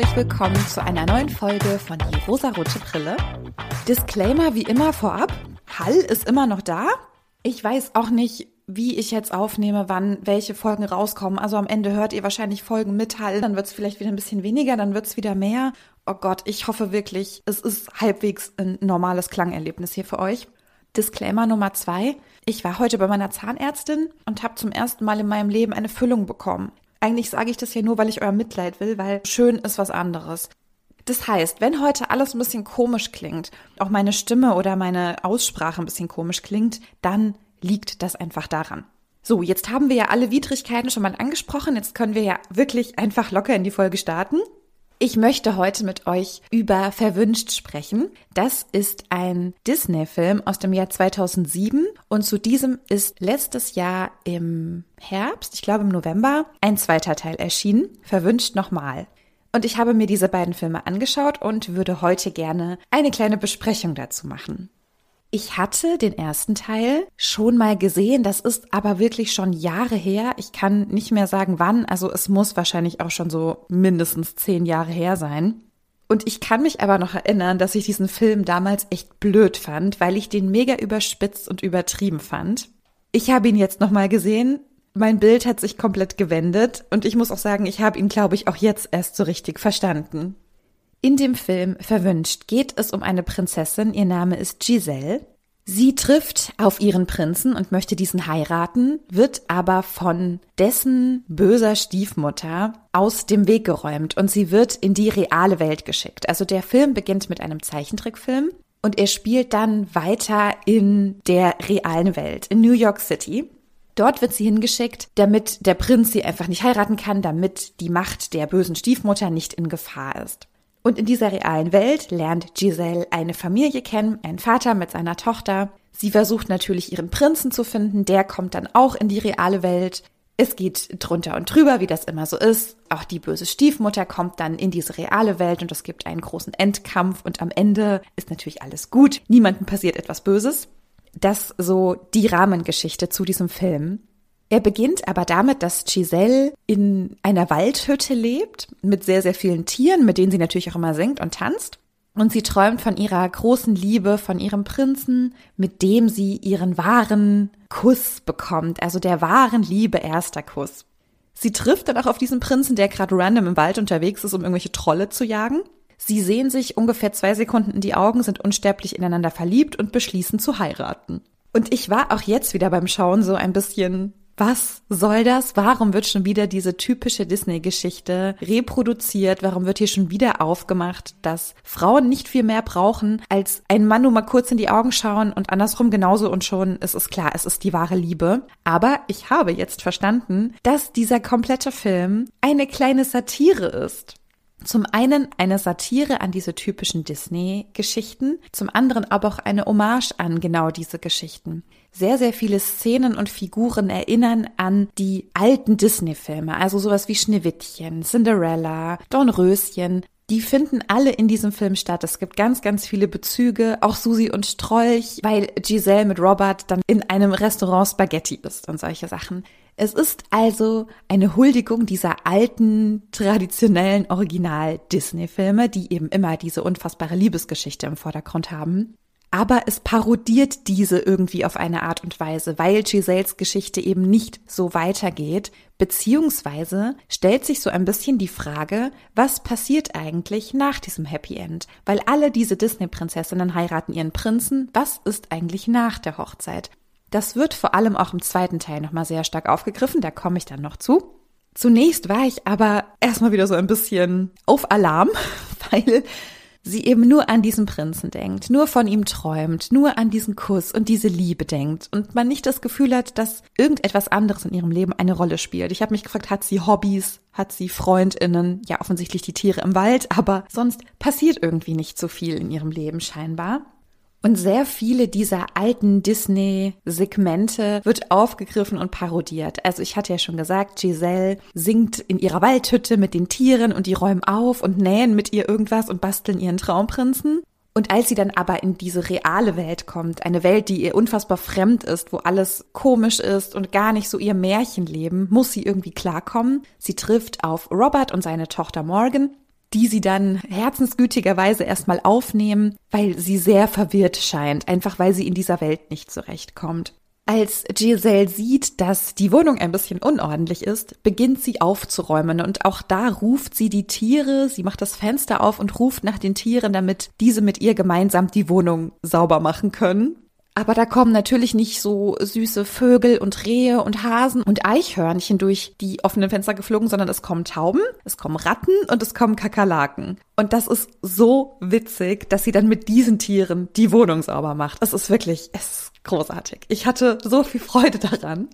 herzlich willkommen zu einer neuen Folge von Die rosarote Brille. Disclaimer wie immer vorab. Hall ist immer noch da. Ich weiß auch nicht, wie ich jetzt aufnehme, wann welche Folgen rauskommen. Also am Ende hört ihr wahrscheinlich Folgen mit Hall, dann wird es vielleicht wieder ein bisschen weniger, dann wird es wieder mehr. Oh Gott, ich hoffe wirklich, es ist halbwegs ein normales Klangerlebnis hier für euch. Disclaimer Nummer zwei. Ich war heute bei meiner Zahnärztin und habe zum ersten Mal in meinem Leben eine Füllung bekommen. Eigentlich sage ich das ja nur, weil ich euer Mitleid will, weil schön ist was anderes. Das heißt, wenn heute alles ein bisschen komisch klingt, auch meine Stimme oder meine Aussprache ein bisschen komisch klingt, dann liegt das einfach daran. So, jetzt haben wir ja alle Widrigkeiten schon mal angesprochen. Jetzt können wir ja wirklich einfach locker in die Folge starten. Ich möchte heute mit euch über Verwünscht sprechen. Das ist ein Disney-Film aus dem Jahr 2007 und zu diesem ist letztes Jahr im Herbst, ich glaube im November, ein zweiter Teil erschienen. Verwünscht nochmal. Und ich habe mir diese beiden Filme angeschaut und würde heute gerne eine kleine Besprechung dazu machen. Ich hatte den ersten Teil schon mal gesehen, das ist aber wirklich schon Jahre her. Ich kann nicht mehr sagen wann, also es muss wahrscheinlich auch schon so mindestens zehn Jahre her sein. Und ich kann mich aber noch erinnern, dass ich diesen Film damals echt blöd fand, weil ich den mega überspitzt und übertrieben fand. Ich habe ihn jetzt nochmal gesehen. Mein Bild hat sich komplett gewendet und ich muss auch sagen, ich habe ihn, glaube ich, auch jetzt erst so richtig verstanden. In dem Film Verwünscht geht es um eine Prinzessin, ihr Name ist Giselle. Sie trifft auf ihren Prinzen und möchte diesen heiraten, wird aber von dessen böser Stiefmutter aus dem Weg geräumt und sie wird in die reale Welt geschickt. Also der Film beginnt mit einem Zeichentrickfilm und er spielt dann weiter in der realen Welt, in New York City. Dort wird sie hingeschickt, damit der Prinz sie einfach nicht heiraten kann, damit die Macht der bösen Stiefmutter nicht in Gefahr ist. Und in dieser realen Welt lernt Giselle eine Familie kennen, einen Vater mit seiner Tochter. Sie versucht natürlich ihren Prinzen zu finden, der kommt dann auch in die reale Welt. Es geht drunter und drüber, wie das immer so ist. Auch die böse Stiefmutter kommt dann in diese reale Welt und es gibt einen großen Endkampf und am Ende ist natürlich alles gut. Niemandem passiert etwas Böses. Das so die Rahmengeschichte zu diesem Film. Er beginnt aber damit, dass Giselle in einer Waldhütte lebt mit sehr, sehr vielen Tieren, mit denen sie natürlich auch immer singt und tanzt. Und sie träumt von ihrer großen Liebe, von ihrem Prinzen, mit dem sie ihren wahren Kuss bekommt, also der wahren Liebe erster Kuss. Sie trifft dann auch auf diesen Prinzen, der gerade random im Wald unterwegs ist, um irgendwelche Trolle zu jagen. Sie sehen sich ungefähr zwei Sekunden in die Augen, sind unsterblich ineinander verliebt und beschließen zu heiraten. Und ich war auch jetzt wieder beim Schauen so ein bisschen was soll das? Warum wird schon wieder diese typische Disney-Geschichte reproduziert? Warum wird hier schon wieder aufgemacht, dass Frauen nicht viel mehr brauchen, als ein Mann nur mal kurz in die Augen schauen und andersrum genauso und schon ist es klar, es ist die wahre Liebe. Aber ich habe jetzt verstanden, dass dieser komplette Film eine kleine Satire ist. Zum einen eine Satire an diese typischen Disney-Geschichten, zum anderen aber auch eine Hommage an genau diese Geschichten. Sehr, sehr viele Szenen und Figuren erinnern an die alten Disney-Filme, also sowas wie Schneewittchen, Cinderella, Dornröschen, die finden alle in diesem Film statt. Es gibt ganz, ganz viele Bezüge, auch Susi und Strolch, weil Giselle mit Robert dann in einem Restaurant Spaghetti isst und solche Sachen. Es ist also eine Huldigung dieser alten, traditionellen Original-Disney-Filme, die eben immer diese unfassbare Liebesgeschichte im Vordergrund haben aber es parodiert diese irgendwie auf eine Art und Weise, weil Giselles Geschichte eben nicht so weitergeht, beziehungsweise stellt sich so ein bisschen die Frage, was passiert eigentlich nach diesem Happy End? Weil alle diese Disney-Prinzessinnen heiraten ihren Prinzen, was ist eigentlich nach der Hochzeit? Das wird vor allem auch im zweiten Teil nochmal sehr stark aufgegriffen, da komme ich dann noch zu. Zunächst war ich aber erstmal wieder so ein bisschen auf Alarm, weil sie eben nur an diesen Prinzen denkt, nur von ihm träumt, nur an diesen Kuss und diese Liebe denkt und man nicht das Gefühl hat, dass irgendetwas anderes in ihrem Leben eine Rolle spielt. Ich habe mich gefragt, hat sie Hobbys, hat sie Freundinnen, ja offensichtlich die Tiere im Wald, aber sonst passiert irgendwie nicht so viel in ihrem Leben scheinbar. Und sehr viele dieser alten Disney-Segmente wird aufgegriffen und parodiert. Also ich hatte ja schon gesagt, Giselle singt in ihrer Waldhütte mit den Tieren und die räumen auf und nähen mit ihr irgendwas und basteln ihren Traumprinzen. Und als sie dann aber in diese reale Welt kommt, eine Welt, die ihr unfassbar fremd ist, wo alles komisch ist und gar nicht so ihr Märchenleben, muss sie irgendwie klarkommen. Sie trifft auf Robert und seine Tochter Morgan die sie dann herzensgütigerweise erstmal aufnehmen, weil sie sehr verwirrt scheint, einfach weil sie in dieser Welt nicht zurechtkommt. Als Giselle sieht, dass die Wohnung ein bisschen unordentlich ist, beginnt sie aufzuräumen und auch da ruft sie die Tiere, sie macht das Fenster auf und ruft nach den Tieren, damit diese mit ihr gemeinsam die Wohnung sauber machen können. Aber da kommen natürlich nicht so süße Vögel und Rehe und Hasen und Eichhörnchen durch die offenen Fenster geflogen, sondern es kommen Tauben, es kommen Ratten und es kommen Kakerlaken. Und das ist so witzig, dass sie dann mit diesen Tieren die Wohnung sauber macht. Es ist wirklich, es ist großartig. Ich hatte so viel Freude daran.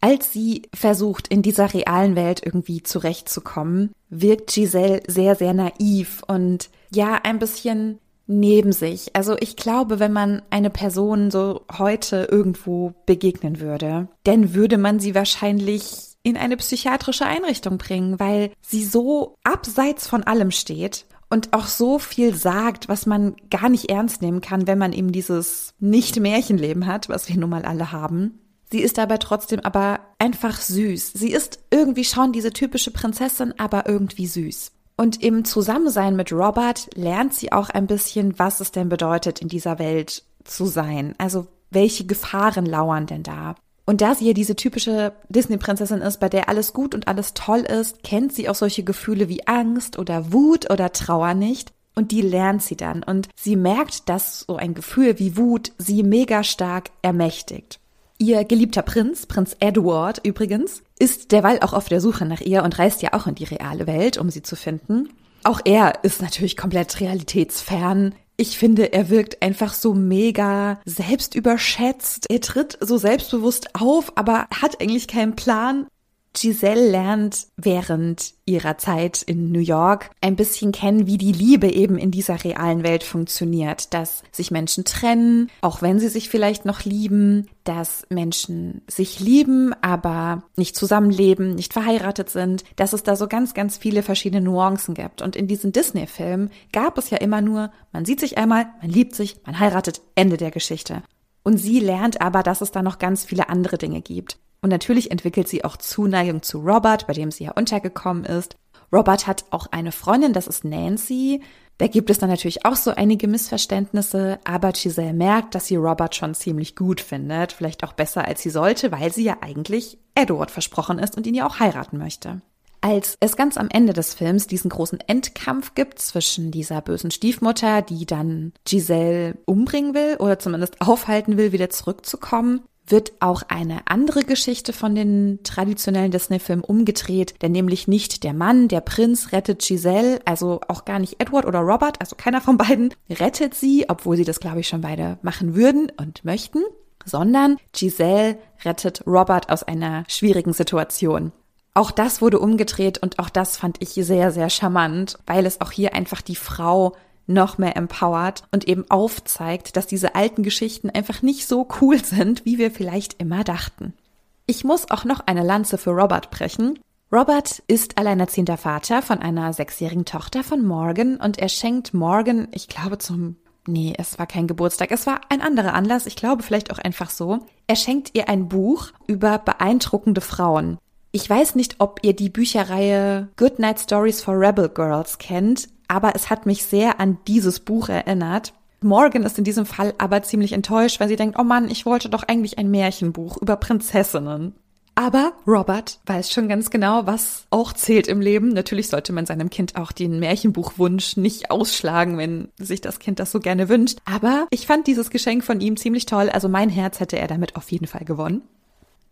Als sie versucht, in dieser realen Welt irgendwie zurechtzukommen, wirkt Giselle sehr, sehr naiv und ja, ein bisschen neben sich. Also ich glaube, wenn man eine Person so heute irgendwo begegnen würde, dann würde man sie wahrscheinlich in eine psychiatrische Einrichtung bringen, weil sie so abseits von allem steht und auch so viel sagt, was man gar nicht ernst nehmen kann, wenn man eben dieses Nicht-Märchenleben hat, was wir nun mal alle haben. Sie ist aber trotzdem aber einfach süß. Sie ist irgendwie schon diese typische Prinzessin, aber irgendwie süß. Und im Zusammensein mit Robert lernt sie auch ein bisschen, was es denn bedeutet, in dieser Welt zu sein. Also welche Gefahren lauern denn da? Und da sie ja diese typische Disney-Prinzessin ist, bei der alles gut und alles toll ist, kennt sie auch solche Gefühle wie Angst oder Wut oder Trauer nicht. Und die lernt sie dann. Und sie merkt, dass so ein Gefühl wie Wut sie mega stark ermächtigt. Ihr geliebter Prinz, Prinz Edward übrigens, ist derweil auch auf der Suche nach ihr und reist ja auch in die reale Welt, um sie zu finden. Auch er ist natürlich komplett realitätsfern. Ich finde, er wirkt einfach so mega selbstüberschätzt. Er tritt so selbstbewusst auf, aber hat eigentlich keinen Plan. Giselle lernt während ihrer Zeit in New York ein bisschen kennen, wie die Liebe eben in dieser realen Welt funktioniert, dass sich Menschen trennen, auch wenn sie sich vielleicht noch lieben, dass Menschen sich lieben, aber nicht zusammenleben, nicht verheiratet sind, dass es da so ganz, ganz viele verschiedene Nuancen gibt. Und in diesen Disney-Filmen gab es ja immer nur, man sieht sich einmal, man liebt sich, man heiratet, Ende der Geschichte. Und sie lernt aber, dass es da noch ganz viele andere Dinge gibt. Und natürlich entwickelt sie auch Zuneigung zu Robert, bei dem sie ja untergekommen ist. Robert hat auch eine Freundin, das ist Nancy. Da gibt es dann natürlich auch so einige Missverständnisse, aber Giselle merkt, dass sie Robert schon ziemlich gut findet, vielleicht auch besser als sie sollte, weil sie ja eigentlich Edward versprochen ist und ihn ja auch heiraten möchte. Als es ganz am Ende des Films diesen großen Endkampf gibt zwischen dieser bösen Stiefmutter, die dann Giselle umbringen will oder zumindest aufhalten will, wieder zurückzukommen, wird auch eine andere Geschichte von den traditionellen Disney-Filmen umgedreht, denn nämlich nicht der Mann, der Prinz rettet Giselle, also auch gar nicht Edward oder Robert, also keiner von beiden rettet sie, obwohl sie das glaube ich schon beide machen würden und möchten, sondern Giselle rettet Robert aus einer schwierigen Situation. Auch das wurde umgedreht und auch das fand ich sehr, sehr charmant, weil es auch hier einfach die Frau noch mehr empowert und eben aufzeigt, dass diese alten Geschichten einfach nicht so cool sind, wie wir vielleicht immer dachten. Ich muss auch noch eine Lanze für Robert brechen. Robert ist alleinerziehender Vater von einer sechsjährigen Tochter von Morgan und er schenkt Morgan, ich glaube zum Nee, es war kein Geburtstag, es war ein anderer Anlass, ich glaube vielleicht auch einfach so. Er schenkt ihr ein Buch über beeindruckende Frauen. Ich weiß nicht, ob ihr die Bücherreihe Good Night Stories for Rebel Girls kennt aber es hat mich sehr an dieses Buch erinnert. Morgan ist in diesem Fall aber ziemlich enttäuscht, weil sie denkt, oh Mann, ich wollte doch eigentlich ein Märchenbuch über Prinzessinnen. Aber Robert weiß schon ganz genau, was auch zählt im Leben. Natürlich sollte man seinem Kind auch den Märchenbuchwunsch nicht ausschlagen, wenn sich das Kind das so gerne wünscht. Aber ich fand dieses Geschenk von ihm ziemlich toll. Also mein Herz hätte er damit auf jeden Fall gewonnen.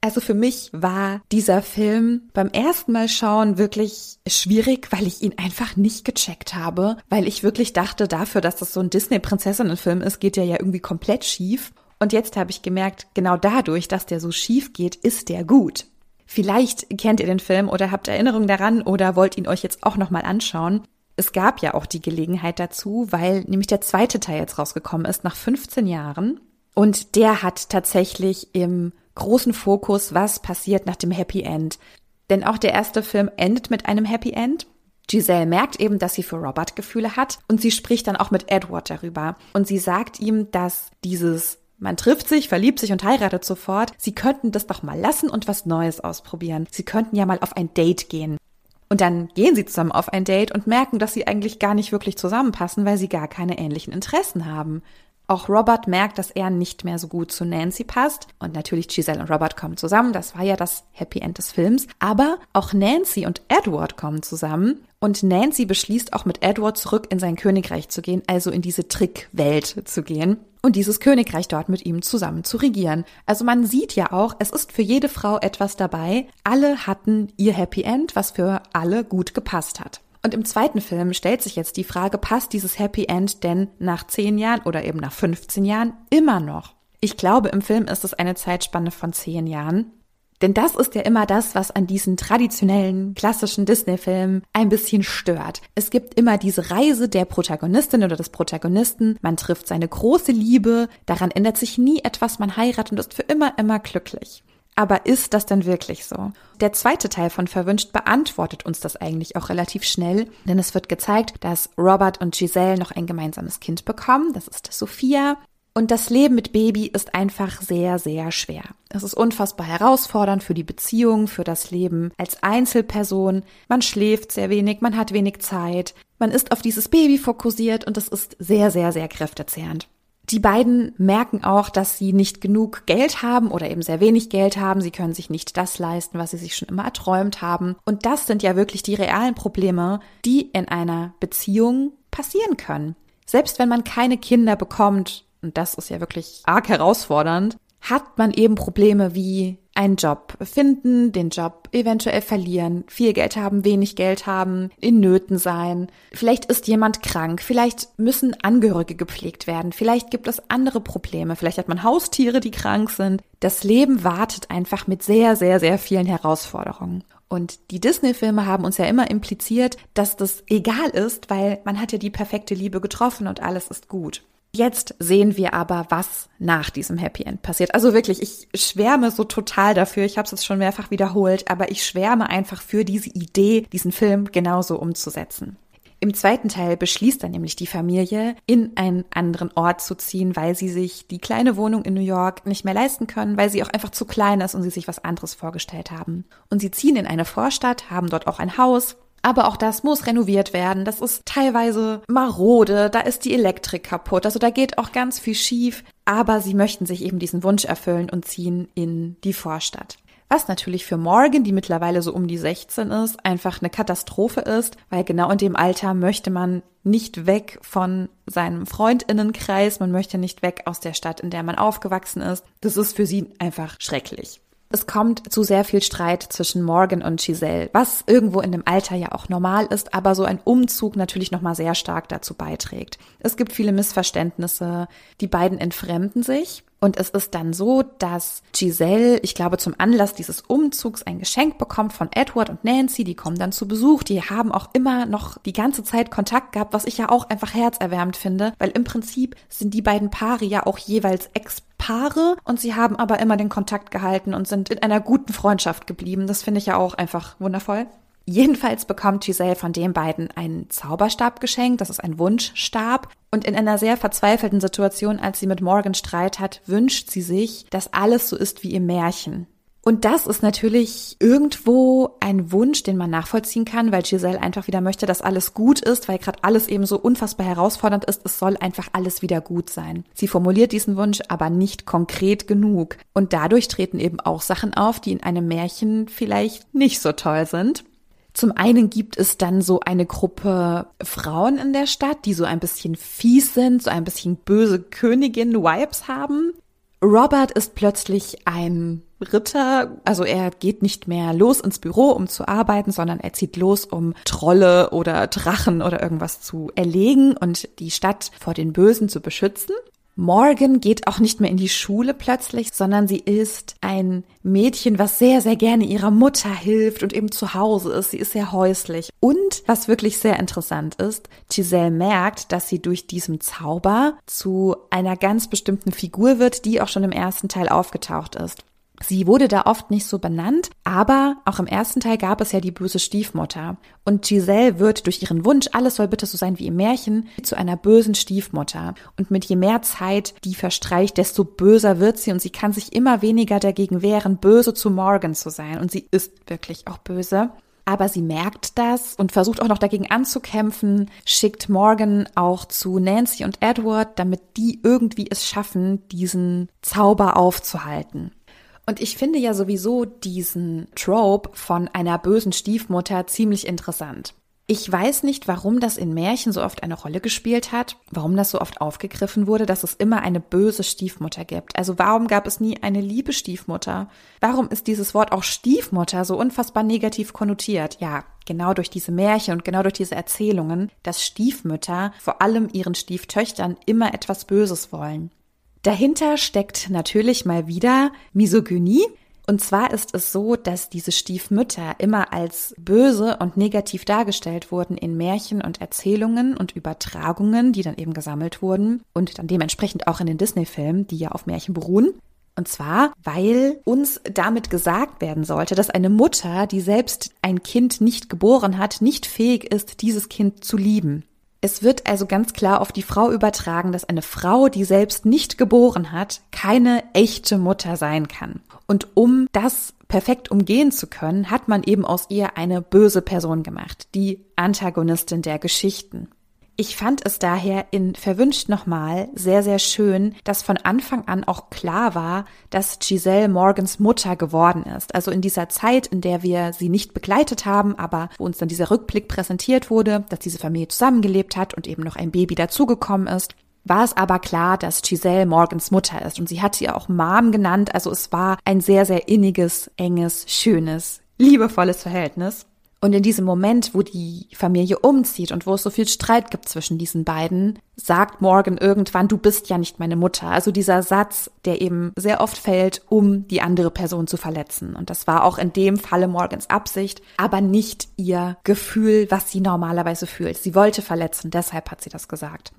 Also für mich war dieser Film beim ersten Mal schauen wirklich schwierig, weil ich ihn einfach nicht gecheckt habe, weil ich wirklich dachte, dafür, dass das so ein Disney-Prinzessinnen-Film ist, geht der ja irgendwie komplett schief. Und jetzt habe ich gemerkt, genau dadurch, dass der so schief geht, ist der gut. Vielleicht kennt ihr den Film oder habt Erinnerungen daran oder wollt ihn euch jetzt auch nochmal anschauen. Es gab ja auch die Gelegenheit dazu, weil nämlich der zweite Teil jetzt rausgekommen ist nach 15 Jahren. Und der hat tatsächlich im großen Fokus, was passiert nach dem Happy End. Denn auch der erste Film endet mit einem Happy End. Giselle merkt eben, dass sie für Robert Gefühle hat und sie spricht dann auch mit Edward darüber. Und sie sagt ihm, dass dieses man trifft sich, verliebt sich und heiratet sofort. Sie könnten das doch mal lassen und was Neues ausprobieren. Sie könnten ja mal auf ein Date gehen. Und dann gehen sie zusammen auf ein Date und merken, dass sie eigentlich gar nicht wirklich zusammenpassen, weil sie gar keine ähnlichen Interessen haben. Auch Robert merkt, dass er nicht mehr so gut zu Nancy passt. Und natürlich Giselle und Robert kommen zusammen. Das war ja das Happy End des Films. Aber auch Nancy und Edward kommen zusammen. Und Nancy beschließt auch mit Edward zurück in sein Königreich zu gehen, also in diese Trickwelt zu gehen und dieses Königreich dort mit ihm zusammen zu regieren. Also man sieht ja auch, es ist für jede Frau etwas dabei. Alle hatten ihr Happy End, was für alle gut gepasst hat. Und im zweiten Film stellt sich jetzt die Frage, passt dieses Happy End denn nach 10 Jahren oder eben nach 15 Jahren immer noch? Ich glaube, im Film ist es eine Zeitspanne von 10 Jahren. Denn das ist ja immer das, was an diesen traditionellen, klassischen Disney-Filmen ein bisschen stört. Es gibt immer diese Reise der Protagonistin oder des Protagonisten. Man trifft seine große Liebe. Daran ändert sich nie etwas. Man heiratet und ist für immer, immer glücklich. Aber ist das denn wirklich so? Der zweite Teil von Verwünscht beantwortet uns das eigentlich auch relativ schnell, denn es wird gezeigt, dass Robert und Giselle noch ein gemeinsames Kind bekommen. Das ist Sophia. Und das Leben mit Baby ist einfach sehr, sehr schwer. Es ist unfassbar herausfordernd für die Beziehung, für das Leben als Einzelperson. Man schläft sehr wenig, man hat wenig Zeit, man ist auf dieses Baby fokussiert und es ist sehr, sehr, sehr kräftezehrend. Die beiden merken auch, dass sie nicht genug Geld haben oder eben sehr wenig Geld haben. Sie können sich nicht das leisten, was sie sich schon immer erträumt haben. Und das sind ja wirklich die realen Probleme, die in einer Beziehung passieren können. Selbst wenn man keine Kinder bekommt, und das ist ja wirklich arg herausfordernd, hat man eben Probleme wie einen Job finden, den Job eventuell verlieren, viel Geld haben, wenig Geld haben, in Nöten sein. Vielleicht ist jemand krank, vielleicht müssen Angehörige gepflegt werden, vielleicht gibt es andere Probleme, vielleicht hat man Haustiere, die krank sind. Das Leben wartet einfach mit sehr, sehr, sehr vielen Herausforderungen. Und die Disney-Filme haben uns ja immer impliziert, dass das egal ist, weil man hat ja die perfekte Liebe getroffen und alles ist gut. Jetzt sehen wir aber, was nach diesem Happy End passiert. Also wirklich, ich schwärme so total dafür. Ich habe es jetzt schon mehrfach wiederholt, aber ich schwärme einfach für diese Idee, diesen Film genauso umzusetzen. Im zweiten Teil beschließt dann nämlich die Familie, in einen anderen Ort zu ziehen, weil sie sich die kleine Wohnung in New York nicht mehr leisten können, weil sie auch einfach zu klein ist und sie sich was anderes vorgestellt haben. Und sie ziehen in eine Vorstadt, haben dort auch ein Haus, aber auch das muss renoviert werden. Das ist teilweise marode, da ist die Elektrik kaputt. Also da geht auch ganz viel schief. Aber sie möchten sich eben diesen Wunsch erfüllen und ziehen in die Vorstadt. Was natürlich für Morgan, die mittlerweile so um die 16 ist, einfach eine Katastrophe ist, weil genau in dem Alter möchte man nicht weg von seinem Freundinnenkreis, man möchte nicht weg aus der Stadt, in der man aufgewachsen ist. Das ist für sie einfach schrecklich. Es kommt zu sehr viel Streit zwischen Morgan und Giselle, was irgendwo in dem Alter ja auch normal ist, aber so ein Umzug natürlich nochmal sehr stark dazu beiträgt. Es gibt viele Missverständnisse, die beiden entfremden sich und es ist dann so, dass Giselle, ich glaube, zum Anlass dieses Umzugs ein Geschenk bekommt von Edward und Nancy. Die kommen dann zu Besuch. Die haben auch immer noch die ganze Zeit Kontakt gehabt, was ich ja auch einfach herzerwärmend finde, weil im Prinzip sind die beiden Paare ja auch jeweils Ex-Paare und sie haben aber immer den Kontakt gehalten und sind in einer guten Freundschaft geblieben. Das finde ich ja auch einfach wundervoll. Jedenfalls bekommt Giselle von den beiden einen Zauberstab geschenkt, das ist ein Wunschstab. Und in einer sehr verzweifelten Situation, als sie mit Morgan Streit hat, wünscht sie sich, dass alles so ist wie im Märchen. Und das ist natürlich irgendwo ein Wunsch, den man nachvollziehen kann, weil Giselle einfach wieder möchte, dass alles gut ist, weil gerade alles eben so unfassbar herausfordernd ist. Es soll einfach alles wieder gut sein. Sie formuliert diesen Wunsch aber nicht konkret genug. Und dadurch treten eben auch Sachen auf, die in einem Märchen vielleicht nicht so toll sind. Zum einen gibt es dann so eine Gruppe Frauen in der Stadt, die so ein bisschen fies sind, so ein bisschen böse Königin-Vibes haben. Robert ist plötzlich ein Ritter, also er geht nicht mehr los ins Büro, um zu arbeiten, sondern er zieht los, um Trolle oder Drachen oder irgendwas zu erlegen und die Stadt vor den Bösen zu beschützen. Morgan geht auch nicht mehr in die Schule plötzlich, sondern sie ist ein Mädchen, was sehr, sehr gerne ihrer Mutter hilft und eben zu Hause ist. Sie ist sehr häuslich. Und was wirklich sehr interessant ist, Giselle merkt, dass sie durch diesen Zauber zu einer ganz bestimmten Figur wird, die auch schon im ersten Teil aufgetaucht ist. Sie wurde da oft nicht so benannt, aber auch im ersten Teil gab es ja die böse Stiefmutter. Und Giselle wird durch ihren Wunsch, alles soll bitte so sein wie im Märchen, zu einer bösen Stiefmutter. Und mit je mehr Zeit die verstreicht, desto böser wird sie und sie kann sich immer weniger dagegen wehren, böse zu Morgan zu sein. Und sie ist wirklich auch böse. Aber sie merkt das und versucht auch noch dagegen anzukämpfen, schickt Morgan auch zu Nancy und Edward, damit die irgendwie es schaffen, diesen Zauber aufzuhalten. Und ich finde ja sowieso diesen Trope von einer bösen Stiefmutter ziemlich interessant. Ich weiß nicht, warum das in Märchen so oft eine Rolle gespielt hat, warum das so oft aufgegriffen wurde, dass es immer eine böse Stiefmutter gibt. Also warum gab es nie eine liebe Stiefmutter? Warum ist dieses Wort auch Stiefmutter so unfassbar negativ konnotiert? Ja, genau durch diese Märchen und genau durch diese Erzählungen, dass Stiefmütter vor allem ihren Stieftöchtern immer etwas Böses wollen. Dahinter steckt natürlich mal wieder Misogynie, und zwar ist es so, dass diese Stiefmütter immer als böse und negativ dargestellt wurden in Märchen und Erzählungen und Übertragungen, die dann eben gesammelt wurden und dann dementsprechend auch in den Disney-Filmen, die ja auf Märchen beruhen. Und zwar, weil uns damit gesagt werden sollte, dass eine Mutter, die selbst ein Kind nicht geboren hat, nicht fähig ist, dieses Kind zu lieben. Es wird also ganz klar auf die Frau übertragen, dass eine Frau, die selbst nicht geboren hat, keine echte Mutter sein kann. Und um das perfekt umgehen zu können, hat man eben aus ihr eine böse Person gemacht, die Antagonistin der Geschichten. Ich fand es daher in Verwünscht nochmal sehr, sehr schön, dass von Anfang an auch klar war, dass Giselle Morgans Mutter geworden ist. Also in dieser Zeit, in der wir sie nicht begleitet haben, aber wo uns dann dieser Rückblick präsentiert wurde, dass diese Familie zusammengelebt hat und eben noch ein Baby dazugekommen ist, war es aber klar, dass Giselle Morgans Mutter ist. Und sie hat sie auch Mom genannt. Also es war ein sehr, sehr inniges, enges, schönes, liebevolles Verhältnis. Und in diesem Moment, wo die Familie umzieht und wo es so viel Streit gibt zwischen diesen beiden, sagt Morgan irgendwann, du bist ja nicht meine Mutter. Also dieser Satz, der eben sehr oft fällt, um die andere Person zu verletzen. Und das war auch in dem Falle Morgans Absicht, aber nicht ihr Gefühl, was sie normalerweise fühlt. Sie wollte verletzen, deshalb hat sie das gesagt.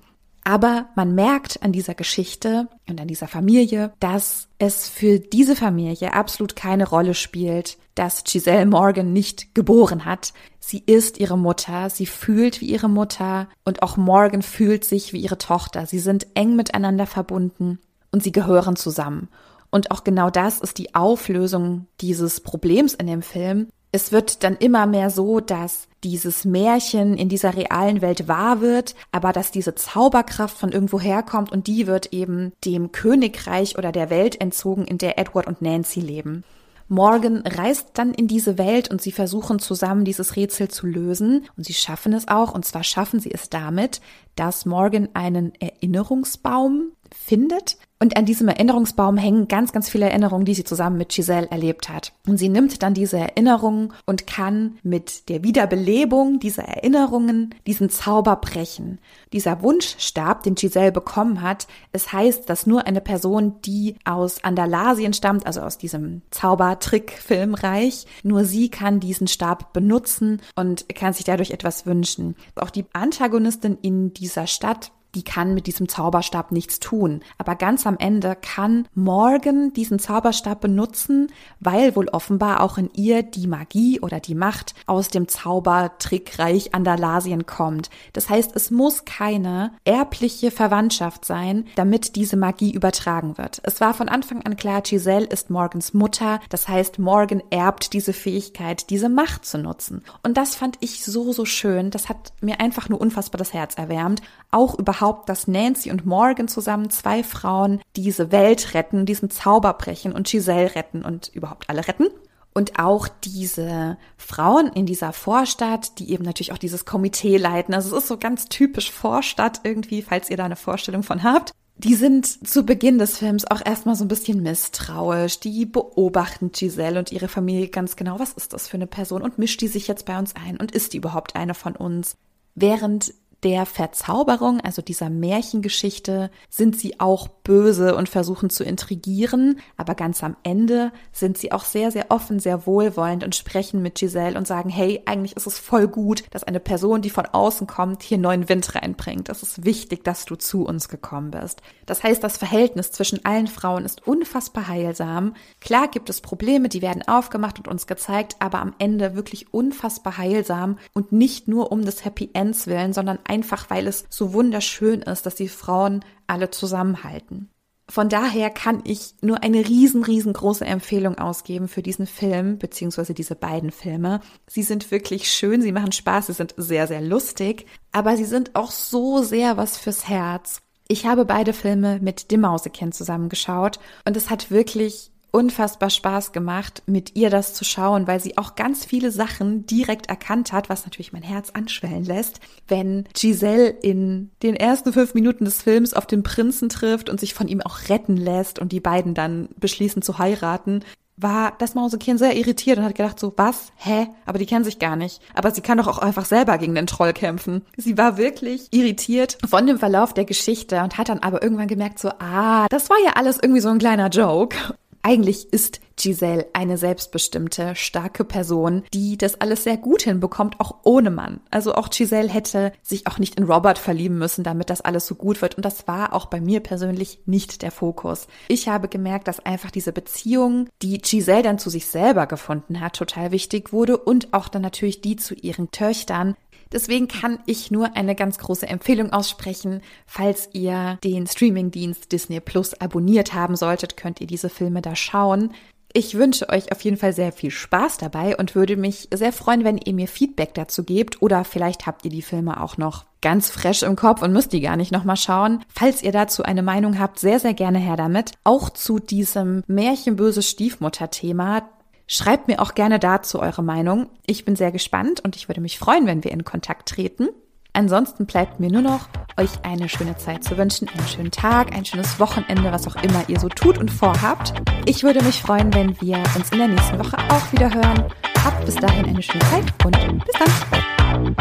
Aber man merkt an dieser Geschichte und an dieser Familie, dass es für diese Familie absolut keine Rolle spielt, dass Giselle Morgan nicht geboren hat. Sie ist ihre Mutter, sie fühlt wie ihre Mutter und auch Morgan fühlt sich wie ihre Tochter. Sie sind eng miteinander verbunden und sie gehören zusammen. Und auch genau das ist die Auflösung dieses Problems in dem Film, es wird dann immer mehr so, dass dieses Märchen in dieser realen Welt wahr wird, aber dass diese Zauberkraft von irgendwo herkommt und die wird eben dem Königreich oder der Welt entzogen, in der Edward und Nancy leben. Morgan reist dann in diese Welt und sie versuchen zusammen dieses Rätsel zu lösen und sie schaffen es auch und zwar schaffen sie es damit, dass Morgan einen Erinnerungsbaum findet und an diesem Erinnerungsbaum hängen ganz, ganz viele Erinnerungen, die sie zusammen mit Giselle erlebt hat. Und sie nimmt dann diese Erinnerungen und kann mit der Wiederbelebung dieser Erinnerungen diesen Zauber brechen. Dieser Wunschstab, den Giselle bekommen hat, es heißt, dass nur eine Person, die aus Andalasien stammt, also aus diesem Zaubertrick-Filmreich, nur sie kann diesen Stab benutzen und kann sich dadurch etwas wünschen. Auch die Antagonistin in dieser Stadt die kann mit diesem Zauberstab nichts tun. Aber ganz am Ende kann Morgan diesen Zauberstab benutzen, weil wohl offenbar auch in ihr die Magie oder die Macht aus dem Zaubertrickreich Andalasien kommt. Das heißt, es muss keine erbliche Verwandtschaft sein, damit diese Magie übertragen wird. Es war von Anfang an klar, Giselle ist Morgans Mutter. Das heißt, Morgan erbt diese Fähigkeit, diese Macht zu nutzen. Und das fand ich so, so schön. Das hat mir einfach nur unfassbar das Herz erwärmt. Auch überhaupt überhaupt, dass Nancy und Morgan zusammen zwei Frauen diese Welt retten, diesen Zauber brechen und Giselle retten und überhaupt alle retten. Und auch diese Frauen in dieser Vorstadt, die eben natürlich auch dieses Komitee leiten. Also es ist so ganz typisch Vorstadt irgendwie, falls ihr da eine Vorstellung von habt. Die sind zu Beginn des Films auch erstmal so ein bisschen misstrauisch. Die beobachten Giselle und ihre Familie ganz genau. Was ist das für eine Person? Und mischt die sich jetzt bei uns ein? Und ist die überhaupt eine von uns? Während der Verzauberung, also dieser Märchengeschichte, sind sie auch böse und versuchen zu intrigieren, aber ganz am Ende sind sie auch sehr, sehr offen, sehr wohlwollend und sprechen mit Giselle und sagen, hey, eigentlich ist es voll gut, dass eine Person, die von außen kommt, hier neuen Wind reinbringt. Es ist wichtig, dass du zu uns gekommen bist. Das heißt, das Verhältnis zwischen allen Frauen ist unfassbar heilsam. Klar gibt es Probleme, die werden aufgemacht und uns gezeigt, aber am Ende wirklich unfassbar heilsam und nicht nur um des Happy Ends willen, sondern einfach weil es so wunderschön ist, dass die Frauen alle zusammenhalten. Von daher kann ich nur eine riesen, riesengroße Empfehlung ausgeben für diesen Film, beziehungsweise diese beiden Filme. Sie sind wirklich schön, sie machen Spaß, sie sind sehr, sehr lustig, aber sie sind auch so sehr was fürs Herz. Ich habe beide Filme mit dem Mausekind zusammengeschaut und es hat wirklich unfassbar Spaß gemacht, mit ihr das zu schauen, weil sie auch ganz viele Sachen direkt erkannt hat, was natürlich mein Herz anschwellen lässt, wenn Giselle in den ersten fünf Minuten des Films auf den Prinzen trifft und sich von ihm auch retten lässt und die beiden dann beschließen zu heiraten war das Mausekind sehr irritiert und hat gedacht so, was? Hä? Aber die kennen sich gar nicht. Aber sie kann doch auch einfach selber gegen den Troll kämpfen. Sie war wirklich irritiert von dem Verlauf der Geschichte und hat dann aber irgendwann gemerkt so, ah, das war ja alles irgendwie so ein kleiner Joke. Eigentlich ist Giselle eine selbstbestimmte, starke Person, die das alles sehr gut hinbekommt, auch ohne Mann. Also auch Giselle hätte sich auch nicht in Robert verlieben müssen, damit das alles so gut wird. Und das war auch bei mir persönlich nicht der Fokus. Ich habe gemerkt, dass einfach diese Beziehung, die Giselle dann zu sich selber gefunden hat, total wichtig wurde und auch dann natürlich die zu ihren Töchtern, Deswegen kann ich nur eine ganz große Empfehlung aussprechen. Falls ihr den Streamingdienst Disney Plus abonniert haben solltet, könnt ihr diese Filme da schauen. Ich wünsche euch auf jeden Fall sehr viel Spaß dabei und würde mich sehr freuen, wenn ihr mir Feedback dazu gebt oder vielleicht habt ihr die Filme auch noch ganz fresh im Kopf und müsst die gar nicht nochmal schauen. Falls ihr dazu eine Meinung habt, sehr, sehr gerne her damit. Auch zu diesem Märchenböse Stiefmutter-Thema. Schreibt mir auch gerne dazu eure Meinung. Ich bin sehr gespannt und ich würde mich freuen, wenn wir in Kontakt treten. Ansonsten bleibt mir nur noch, euch eine schöne Zeit zu wünschen, einen schönen Tag, ein schönes Wochenende, was auch immer ihr so tut und vorhabt. Ich würde mich freuen, wenn wir uns in der nächsten Woche auch wieder hören. Habt bis dahin eine schöne Zeit und bis dann.